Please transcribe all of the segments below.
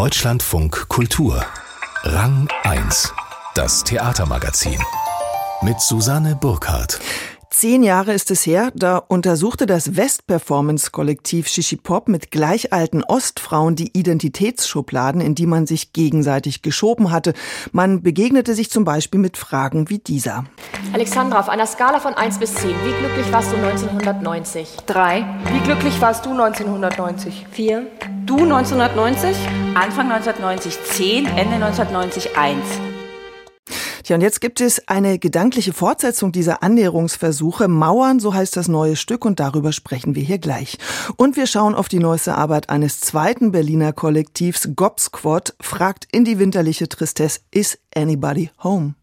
Deutschlandfunk Kultur. Rang 1. Das Theatermagazin. Mit Susanne Burkhardt. Zehn Jahre ist es her, da untersuchte das West-Performance-Kollektiv Shishipop mit gleich alten Ostfrauen die Identitätsschubladen, in die man sich gegenseitig geschoben hatte. Man begegnete sich zum Beispiel mit Fragen wie dieser. Alexandra, auf einer Skala von 1 bis 10, wie glücklich warst du 1990? 3. Wie glücklich warst du 1990? 4. Du 1990? Anfang 1990 10, Ende 1990 1. Tja, und jetzt gibt es eine gedankliche Fortsetzung dieser Annäherungsversuche. Mauern, so heißt das neue Stück und darüber sprechen wir hier gleich. Und wir schauen auf die neueste Arbeit eines zweiten Berliner Kollektivs, Gob Squad, fragt in die winterliche Tristesse, is anybody home?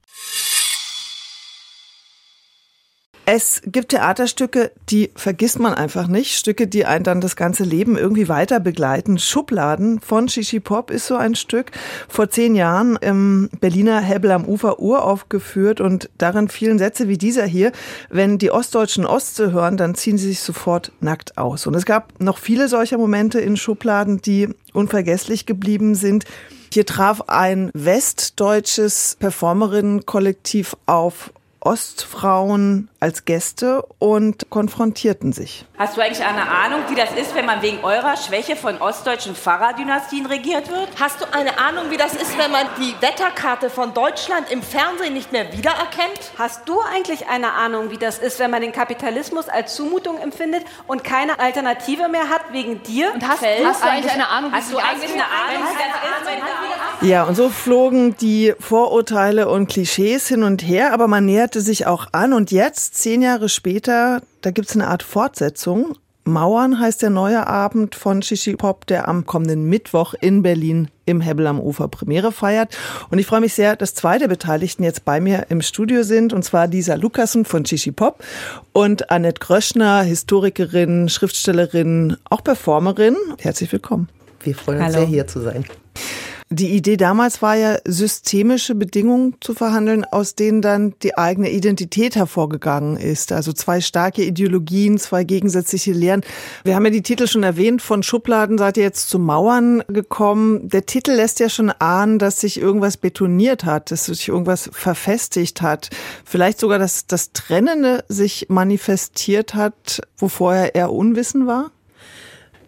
Es gibt Theaterstücke, die vergisst man einfach nicht. Stücke, die einen dann das ganze Leben irgendwie weiter begleiten. Schubladen von Shishi Pop ist so ein Stück. Vor zehn Jahren im Berliner Hebel am Ufer uraufgeführt und darin fielen Sätze wie dieser hier. Wenn die Ostdeutschen Ostsee hören, dann ziehen sie sich sofort nackt aus. Und es gab noch viele solcher Momente in Schubladen, die unvergesslich geblieben sind. Hier traf ein westdeutsches Performerinnenkollektiv auf Ostfrauen als Gäste und konfrontierten sich. Hast du eigentlich eine Ahnung, wie das ist, wenn man wegen eurer Schwäche von ostdeutschen Pfarrerdynastien regiert wird? Hast du eine Ahnung, wie das ist, wenn man die Wetterkarte von Deutschland im Fernsehen nicht mehr wiedererkennt? Hast du eigentlich eine Ahnung, wie das ist, wenn man den Kapitalismus als Zumutung empfindet und keine Alternative mehr hat wegen dir? Und hast, hast du eigentlich eine Ahnung, wie hast du eigentlich eine Ahnung, wie das ist, wenn Ja, und so flogen die Vorurteile und Klischees hin und her, aber man näherte sich auch an und jetzt, zehn Jahre später, da gibt's eine Art Fortsetzung. Mauern heißt der neue Abend von Shishi Pop, der am kommenden Mittwoch in Berlin im Hebel am Ufer Premiere feiert. Und ich freue mich sehr, dass zwei der Beteiligten jetzt bei mir im Studio sind, und zwar Lisa Lukassen von Shishi Pop und Annette Gröschner, Historikerin, Schriftstellerin, auch Performerin. Herzlich willkommen. Wir freuen uns Hallo. sehr, hier zu sein. Die Idee damals war ja, systemische Bedingungen zu verhandeln, aus denen dann die eigene Identität hervorgegangen ist. Also zwei starke Ideologien, zwei gegensätzliche Lehren. Wir haben ja die Titel schon erwähnt, von Schubladen seid ihr jetzt zu Mauern gekommen. Der Titel lässt ja schon ahnen, dass sich irgendwas betoniert hat, dass sich irgendwas verfestigt hat. Vielleicht sogar, dass das Trennende sich manifestiert hat, wo vorher eher Unwissen war?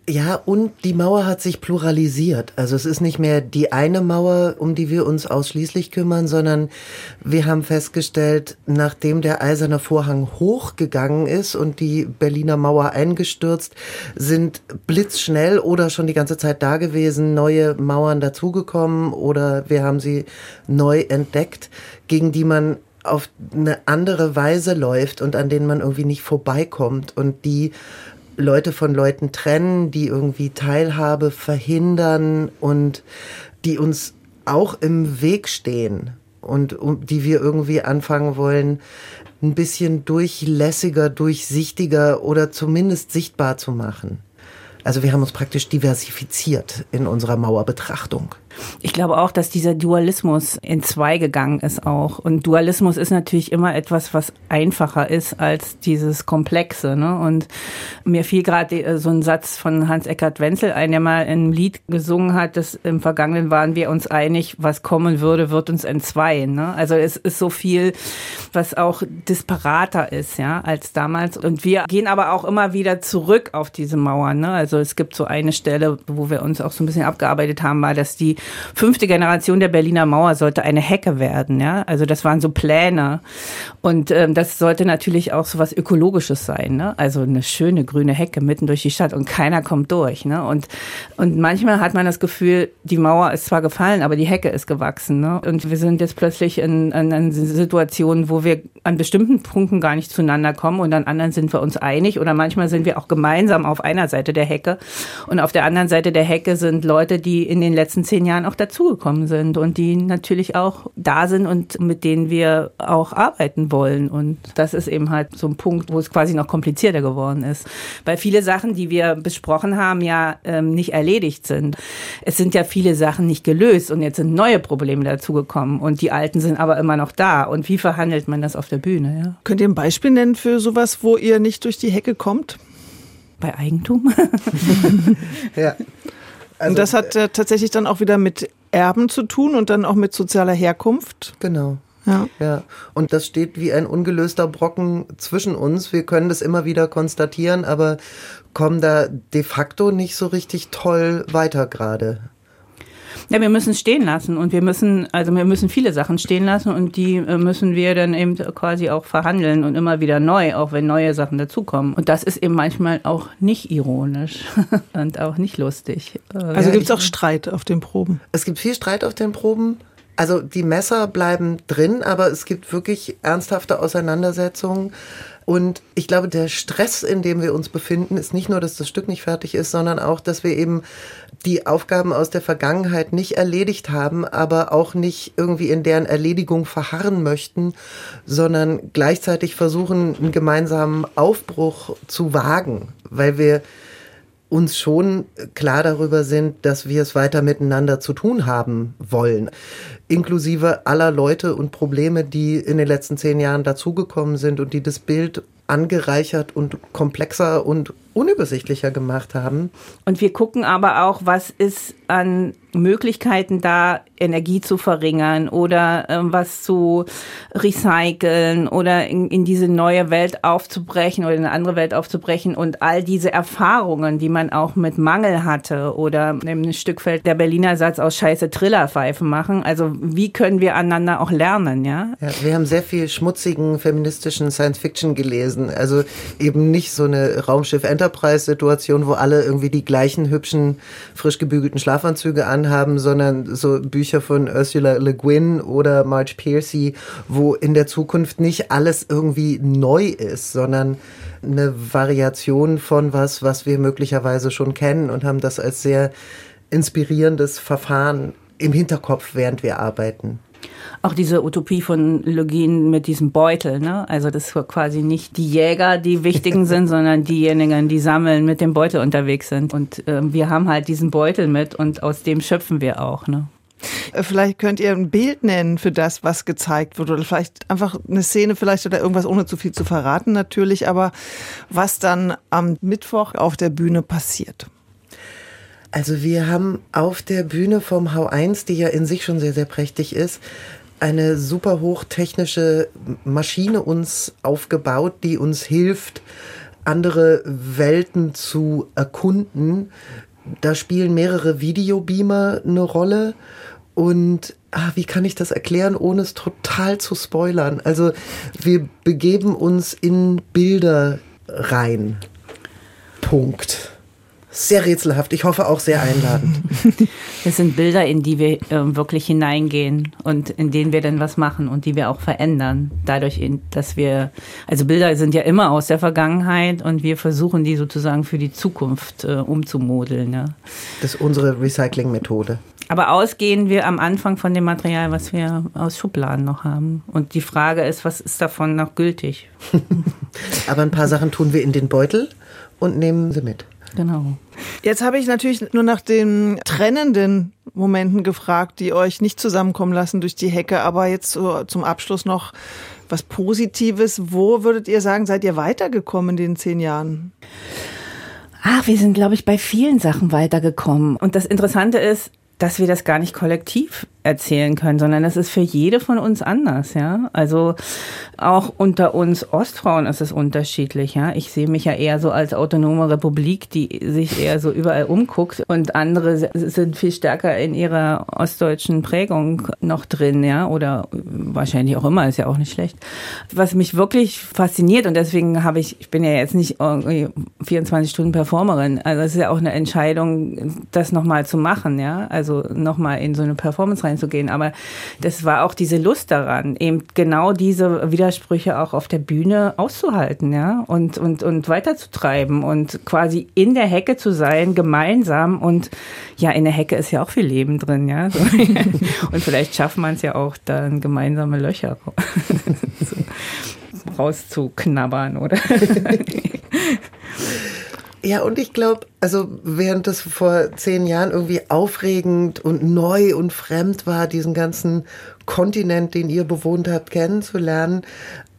Ja, und die Mauer hat sich pluralisiert. Also es ist nicht mehr die eine Mauer, um die wir uns ausschließlich kümmern, sondern wir haben festgestellt, nachdem der eiserne Vorhang hochgegangen ist und die Berliner Mauer eingestürzt, sind blitzschnell oder schon die ganze Zeit da gewesen neue Mauern dazugekommen oder wir haben sie neu entdeckt, gegen die man auf eine andere Weise läuft und an denen man irgendwie nicht vorbeikommt und die Leute von Leuten trennen, die irgendwie Teilhabe verhindern und die uns auch im Weg stehen und um, die wir irgendwie anfangen wollen, ein bisschen durchlässiger, durchsichtiger oder zumindest sichtbar zu machen. Also wir haben uns praktisch diversifiziert in unserer Mauerbetrachtung. Ich glaube auch, dass dieser Dualismus in zwei gegangen ist auch. Und Dualismus ist natürlich immer etwas, was einfacher ist als dieses Komplexe. Ne? Und mir fiel gerade so ein Satz von Hans-Eckart Wenzel ein, der mal in einem Lied gesungen hat, dass im Vergangenen waren wir uns einig, was kommen würde, wird uns entzweien. Ne? Also es ist so viel, was auch disparater ist, ja, als damals. Und wir gehen aber auch immer wieder zurück auf diese Mauern. Ne? Also es gibt so eine Stelle, wo wir uns auch so ein bisschen abgearbeitet haben, war, dass die fünfte Generation der Berliner Mauer sollte eine Hecke werden. Ja? Also das waren so Pläne. Und ähm, das sollte natürlich auch so was Ökologisches sein. Ne? Also eine schöne grüne Hecke mitten durch die Stadt und keiner kommt durch. Ne? Und, und manchmal hat man das Gefühl, die Mauer ist zwar gefallen, aber die Hecke ist gewachsen. Ne? Und wir sind jetzt plötzlich in, in, in Situationen, wo wir an bestimmten Punkten gar nicht zueinander kommen und an anderen sind wir uns einig oder manchmal sind wir auch gemeinsam auf einer Seite der Hecke und auf der anderen Seite der Hecke sind Leute, die in den letzten zehn Jahren auch dazugekommen sind und die natürlich auch da sind und mit denen wir auch arbeiten wollen. Und das ist eben halt so ein Punkt, wo es quasi noch komplizierter geworden ist. Weil viele Sachen, die wir besprochen haben, ja ähm, nicht erledigt sind. Es sind ja viele Sachen nicht gelöst und jetzt sind neue Probleme dazugekommen und die alten sind aber immer noch da. Und wie verhandelt man das auf der Bühne? Ja? Könnt ihr ein Beispiel nennen für sowas, wo ihr nicht durch die Hecke kommt? Bei Eigentum? Ja. Also, und das hat äh, tatsächlich dann auch wieder mit Erben zu tun und dann auch mit sozialer Herkunft. Genau. Ja. Ja, und das steht wie ein ungelöster Brocken zwischen uns. Wir können das immer wieder konstatieren, aber kommen da de facto nicht so richtig toll weiter gerade. Ja, wir müssen es stehen lassen und wir müssen, also wir müssen viele Sachen stehen lassen und die äh, müssen wir dann eben quasi auch verhandeln und immer wieder neu, auch wenn neue Sachen dazukommen. Und das ist eben manchmal auch nicht ironisch und auch nicht lustig. Äh, Also gibt es auch Streit auf den Proben. Es gibt viel Streit auf den Proben. Also die Messer bleiben drin, aber es gibt wirklich ernsthafte Auseinandersetzungen. Und ich glaube, der Stress, in dem wir uns befinden, ist nicht nur, dass das Stück nicht fertig ist, sondern auch, dass wir eben die Aufgaben aus der Vergangenheit nicht erledigt haben, aber auch nicht irgendwie in deren Erledigung verharren möchten, sondern gleichzeitig versuchen, einen gemeinsamen Aufbruch zu wagen, weil wir uns schon klar darüber sind, dass wir es weiter miteinander zu tun haben wollen. Inklusive aller Leute und Probleme, die in den letzten zehn Jahren dazugekommen sind und die das Bild angereichert und komplexer und unübersichtlicher gemacht haben. Und wir gucken aber auch, was ist an Möglichkeiten da, Energie zu verringern oder ähm, was zu recyceln oder in, in diese neue Welt aufzubrechen oder in eine andere Welt aufzubrechen und all diese Erfahrungen, die man auch mit Mangel hatte oder im Stück fällt der Berliner Satz aus Scheiße Trillerpfeifen machen. Also wie können wir aneinander auch lernen, ja? Ja, wir haben sehr viel schmutzigen feministischen Science Fiction gelesen. Also eben nicht so eine Raumschiff Enterprise Situation, wo alle irgendwie die gleichen hübschen, frisch gebügelten Schlafanzüge anhaben, sondern so Bücher von Ursula Le Guin oder Marge Piercy, wo in der Zukunft nicht alles irgendwie neu ist, sondern eine Variation von was, was wir möglicherweise schon kennen und haben das als sehr inspirierendes Verfahren im Hinterkopf, während wir arbeiten. Auch diese Utopie von Login mit diesem Beutel, ne? Also das war quasi nicht die Jäger, die wichtigen sind, sondern diejenigen, die sammeln, mit dem Beutel unterwegs sind. Und äh, wir haben halt diesen Beutel mit und aus dem schöpfen wir auch, ne? Äh, Vielleicht könnt ihr ein Bild nennen für das, was gezeigt wird oder vielleicht einfach eine Szene vielleicht oder irgendwas ohne zu viel zu verraten natürlich, aber was dann am Mittwoch auf der Bühne passiert. Also wir haben auf der Bühne vom Hau 1, die ja in sich schon sehr, sehr prächtig ist, eine super hochtechnische Maschine uns aufgebaut, die uns hilft, andere Welten zu erkunden. Da spielen mehrere Videobeamer eine Rolle. Und ah, wie kann ich das erklären, ohne es total zu spoilern? Also wir begeben uns in Bilder rein. Punkt. Sehr rätselhaft. Ich hoffe auch sehr einladend. Das sind Bilder, in die wir äh, wirklich hineingehen und in denen wir dann was machen und die wir auch verändern. Dadurch, dass wir, also Bilder sind ja immer aus der Vergangenheit und wir versuchen die sozusagen für die Zukunft äh, umzumodeln. Ja. Das ist unsere Recycling-Methode. Aber ausgehen wir am Anfang von dem Material, was wir aus Schubladen noch haben. Und die Frage ist, was ist davon noch gültig? Aber ein paar Sachen tun wir in den Beutel und nehmen sie mit. Genau. Jetzt habe ich natürlich nur nach den trennenden Momenten gefragt, die euch nicht zusammenkommen lassen durch die Hecke, aber jetzt so zum Abschluss noch was Positives. Wo würdet ihr sagen, seid ihr weitergekommen in den zehn Jahren? Ach, wir sind, glaube ich, bei vielen Sachen weitergekommen. Und das Interessante ist, dass wir das gar nicht kollektiv erzählen können, sondern das ist für jede von uns anders, ja. Also auch unter uns Ostfrauen ist es unterschiedlich, ja. Ich sehe mich ja eher so als autonome Republik, die sich eher so überall umguckt und andere sind viel stärker in ihrer ostdeutschen Prägung noch drin, ja, oder wahrscheinlich auch immer, ist ja auch nicht schlecht. Was mich wirklich fasziniert und deswegen habe ich, ich bin ja jetzt nicht irgendwie 24 Stunden Performerin, also es ist ja auch eine Entscheidung, das nochmal zu machen, ja, also nochmal in so eine Performance reinzugehen, aber das war auch diese Lust daran, eben genau diese Widersprüche auch auf der Bühne auszuhalten, ja, und, und, und weiterzutreiben und quasi in der Hecke zu sein, gemeinsam und ja, in der Hecke ist ja auch viel Leben drin, ja, so. und vielleicht schafft man es ja auch, dann gemeinsame Löcher rauszuknabbern, oder? Ja, und ich glaube, Also während das vor zehn Jahren irgendwie aufregend und neu und fremd war, diesen ganzen Kontinent, den ihr bewohnt habt, kennenzulernen,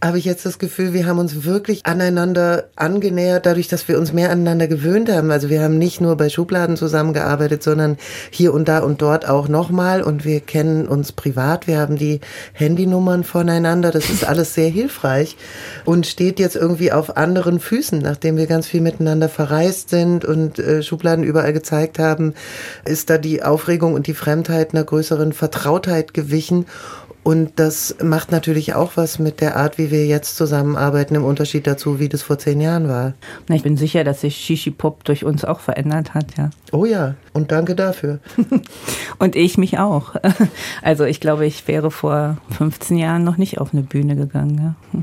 habe ich jetzt das Gefühl, wir haben uns wirklich aneinander angenähert, dadurch, dass wir uns mehr aneinander gewöhnt haben. Also wir haben nicht nur bei Schubladen zusammengearbeitet, sondern hier und da und dort auch nochmal. Und wir kennen uns privat. Wir haben die Handynummern voneinander. Das ist alles sehr hilfreich und steht jetzt irgendwie auf anderen Füßen, nachdem wir ganz viel miteinander verreist sind und äh, Schubladen überall gezeigt haben, ist da die Aufregung und die Fremdheit einer größeren Vertrautheit gewichen. Und das macht natürlich auch was mit der Art, wie wir jetzt zusammenarbeiten, im Unterschied dazu, wie das vor zehn Jahren war. Na, ich bin sicher, dass sich Shishi Pop durch uns auch verändert hat, ja. Oh ja, und danke dafür. und ich mich auch. Also ich glaube, ich wäre vor 15 Jahren noch nicht auf eine Bühne gegangen. Ja.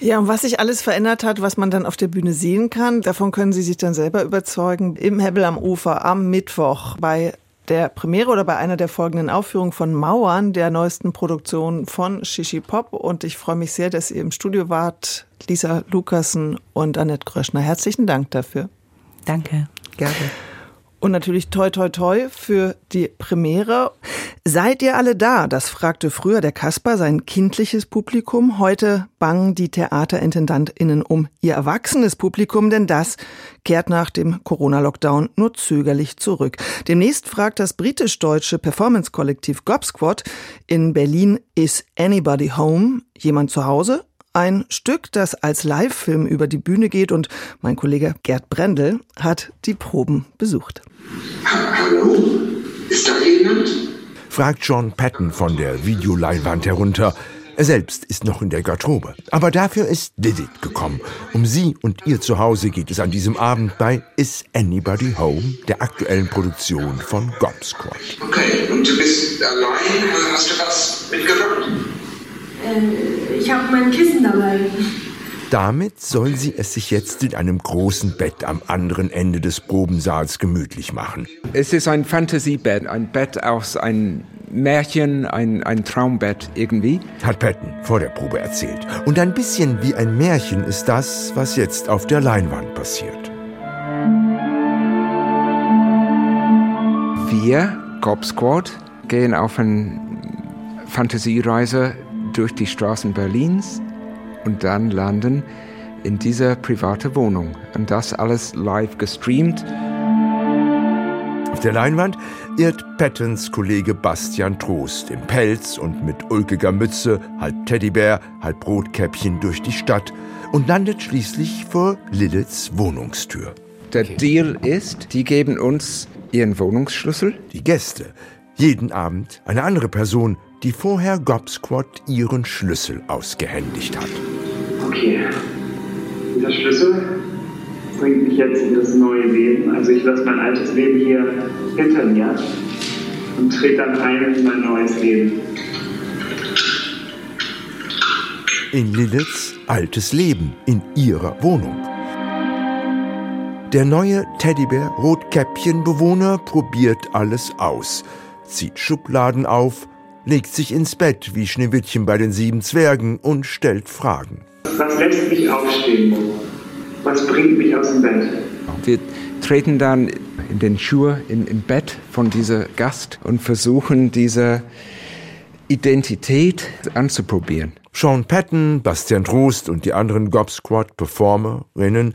Ja, und was sich alles verändert hat, was man dann auf der Bühne sehen kann, davon können Sie sich dann selber überzeugen. Im Hebbel am Ufer am Mittwoch bei der Premiere oder bei einer der folgenden Aufführungen von Mauern, der neuesten Produktion von Shishi Pop. Und ich freue mich sehr, dass ihr im Studio wart, Lisa Lukassen und Annette Gröschner. Herzlichen Dank dafür. Danke. Gerne. Und natürlich toi toi toi für die Premiere. Seid ihr alle da? Das fragte früher der Kasper sein kindliches Publikum. Heute bangen die Theaterintendantinnen um ihr erwachsenes Publikum, denn das kehrt nach dem Corona-Lockdown nur zögerlich zurück. Demnächst fragt das britisch-deutsche Performance-Kollektiv Gobsquad in Berlin, is anybody home? Jemand zu Hause? Ein Stück, das als Live-Film über die Bühne geht und mein Kollege Gerd Brendel hat die Proben besucht. Hallo? Ist da jemand? fragt John Patton von der Videoleinwand herunter. Er selbst ist noch in der Garderobe. Aber dafür ist Didit gekommen. Um sie und ihr Zuhause geht es an diesem Abend bei Is Anybody Home, der aktuellen Produktion von Gob Squad. Okay, und du bist allein? Hast du was mitgebracht? Äh, ich habe mein Kissen dabei. Damit soll sie es sich jetzt in einem großen Bett am anderen Ende des Probensaals gemütlich machen. Es ist ein Fantasiebett, ein Bett aus einem Märchen, ein, ein Traumbett irgendwie. Hat Patton vor der Probe erzählt. Und ein bisschen wie ein Märchen ist das, was jetzt auf der Leinwand passiert. Wir, Cop Squad, gehen auf eine Fantasiereise durch die Straßen Berlins und dann landen in dieser private Wohnung. Und das alles live gestreamt. Auf der Leinwand irrt Pattons Kollege Bastian Trost im Pelz und mit ulkiger Mütze, halb Teddybär, halb Rotkäppchen durch die Stadt und landet schließlich vor Liliths Wohnungstür. Der okay. Deal ist, die geben uns ihren Wohnungsschlüssel. Die Gäste. Jeden Abend eine andere Person, die vorher Gobsquad ihren Schlüssel ausgehändigt hat. Okay, dieser Schlüssel bringt mich jetzt in das neue Leben. Also ich lasse mein altes Leben hier hinter mir und trete dann ein in mein neues Leben. In Liliths altes Leben, in ihrer Wohnung. Der neue Teddybär-Rotkäppchen-Bewohner probiert alles aus, zieht Schubladen auf, legt sich ins Bett wie Schneewittchen bei den sieben Zwergen und stellt Fragen. Was lässt mich aufstehen? Was bringt mich aus dem Bett? Wir treten dann in den Schuhe in, im Bett von dieser Gast und versuchen diese Identität anzuprobieren. Sean Patton, Bastian Trost und die anderen Gob Squad Performerinnen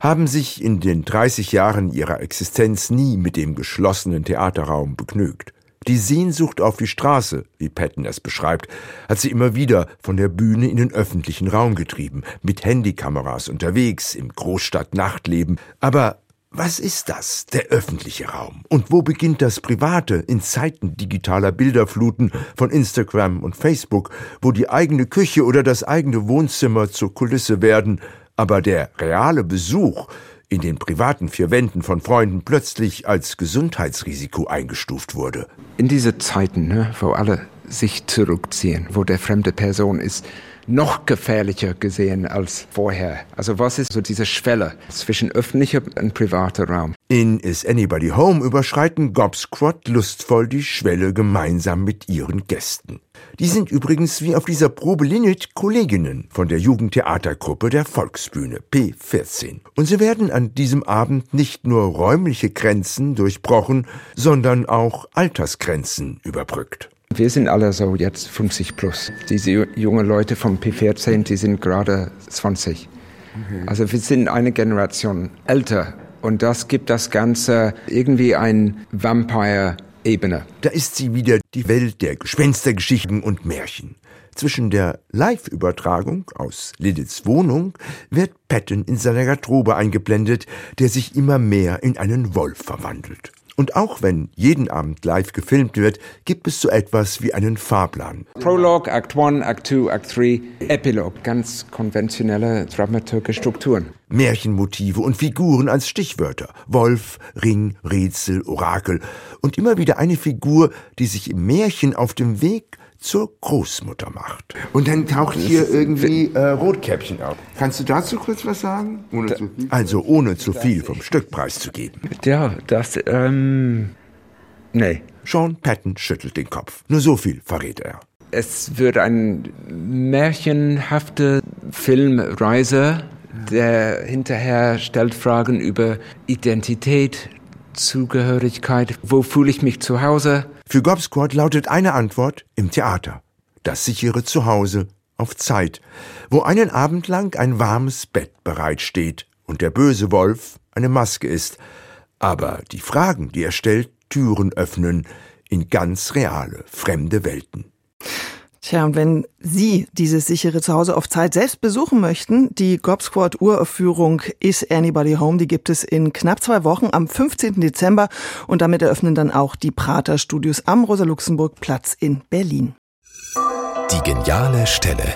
haben sich in den 30 Jahren ihrer Existenz nie mit dem geschlossenen Theaterraum begnügt. Die Sehnsucht auf die Straße, wie Patton es beschreibt, hat sie immer wieder von der Bühne in den öffentlichen Raum getrieben, mit Handykameras unterwegs, im Großstadt-Nachtleben. Aber was ist das, der öffentliche Raum? Und wo beginnt das Private in Zeiten digitaler Bilderfluten von Instagram und Facebook, wo die eigene Küche oder das eigene Wohnzimmer zur Kulisse werden, aber der reale Besuch in den privaten vier Wänden von Freunden plötzlich als Gesundheitsrisiko eingestuft wurde. In diese Zeiten, ne, wo alle sich zurückziehen, wo der fremde Person ist noch gefährlicher gesehen als vorher. Also was ist so diese Schwelle zwischen öffentlicher und privater Raum? In Is Anybody Home überschreiten Gobsquad lustvoll die Schwelle gemeinsam mit ihren Gästen. Die sind übrigens wie auf dieser Probe Linnet Kolleginnen von der Jugendtheatergruppe der Volksbühne P14. Und sie werden an diesem Abend nicht nur räumliche Grenzen durchbrochen, sondern auch Altersgrenzen überbrückt. Wir sind alle so jetzt 50 plus. Diese jungen Leute vom P14, die sind gerade 20. Okay. Also wir sind eine Generation älter und das gibt das Ganze irgendwie ein Vampire-Ebene. Da ist sie wieder die Welt der Gespenstergeschichten und Märchen. Zwischen der Live-Übertragung aus Liliths Wohnung wird Patton in seiner Garderobe eingeblendet, der sich immer mehr in einen Wolf verwandelt. Und auch wenn jeden Abend live gefilmt wird, gibt es so etwas wie einen Fahrplan. Prolog, Act 1, Act 2, Act 3, Epilog. Ganz konventionelle dramaturgische Strukturen. Märchenmotive und Figuren als Stichwörter. Wolf, Ring, Rätsel, Orakel. Und immer wieder eine Figur, die sich im Märchen auf dem Weg zur Großmutter macht. Und dann taucht hier irgendwie äh, Rotkäppchen auf. Kannst du dazu kurz was sagen? Ohne zu viel? Also ohne zu viel vom Stückpreis zu geben. Ja, das, ähm, nee. Sean Patton schüttelt den Kopf. Nur so viel verrät er. Es wird ein märchenhafte Filmreise, der hinterher stellt Fragen über Identität, Zugehörigkeit, wo fühle ich mich zu Hause, für Gobsquad lautet eine Antwort im Theater. Das sichere Zuhause auf Zeit, wo einen Abend lang ein warmes Bett bereitsteht und der böse Wolf eine Maske ist, aber die Fragen, die er stellt, Türen öffnen in ganz reale, fremde Welten. Tja, und wenn Sie dieses sichere Zuhause auf Zeit selbst besuchen möchten, die Gobsquad Uraufführung Is Anybody Home, die gibt es in knapp zwei Wochen am 15. Dezember und damit eröffnen dann auch die Prater Studios am Rosa-Luxemburg-Platz in Berlin. Die geniale Stelle.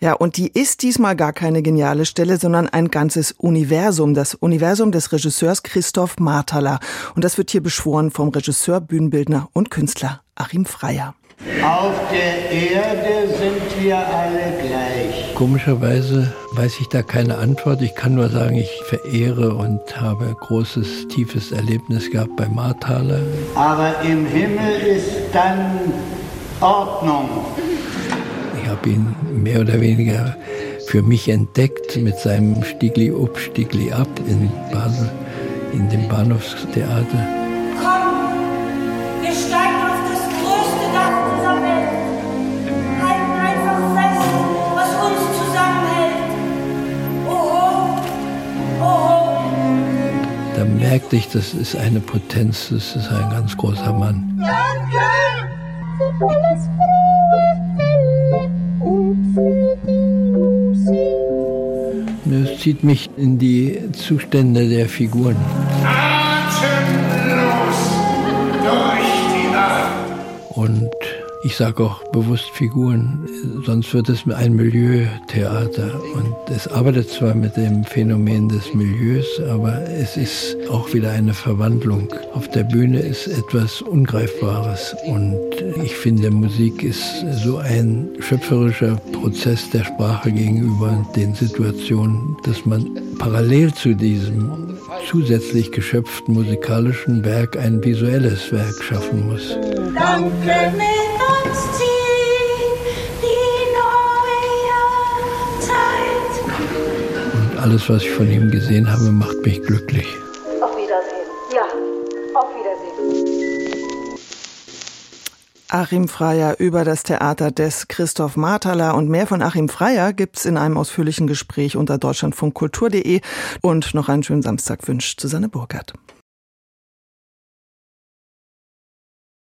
Ja, und die ist diesmal gar keine geniale Stelle, sondern ein ganzes Universum. Das Universum des Regisseurs Christoph Marthaler. Und das wird hier beschworen vom Regisseur, Bühnenbildner und Künstler Achim Freier. Auf der Erde sind wir alle gleich. Komischerweise weiß ich da keine Antwort. Ich kann nur sagen, ich verehre und habe großes, tiefes Erlebnis gehabt bei Marthaler. Aber im Himmel ist dann Ordnung. Ich habe ihn mehr oder weniger für mich entdeckt mit seinem Stiegli up, Stiegli ab in Basel, in dem Bahnhofstheater. Merkte ich, das ist eine Potenz, das ist ein ganz großer Mann. Es zieht mich in die Zustände der Figuren. Atemlos durch die Nacht. Und ich sage auch bewusst Figuren, sonst wird es ein Milieutheater. Und es arbeitet zwar mit dem Phänomen des Milieus, aber es ist auch wieder eine Verwandlung. Auf der Bühne ist etwas Ungreifbares. Und ich finde, Musik ist so ein schöpferischer Prozess der Sprache gegenüber den Situationen, dass man parallel zu diesem zusätzlich geschöpften musikalischen Werk ein visuelles Werk schaffen muss. Danke, und alles, was ich von ihm gesehen habe, macht mich glücklich. Auf Wiedersehen. Ja, auf Wiedersehen. Achim Freier über das Theater des Christoph Marthaler und mehr von Achim Freier gibt's in einem ausführlichen Gespräch unter deutschlandfunkkultur.de und noch einen schönen Samstag wünscht Susanne Burkhardt.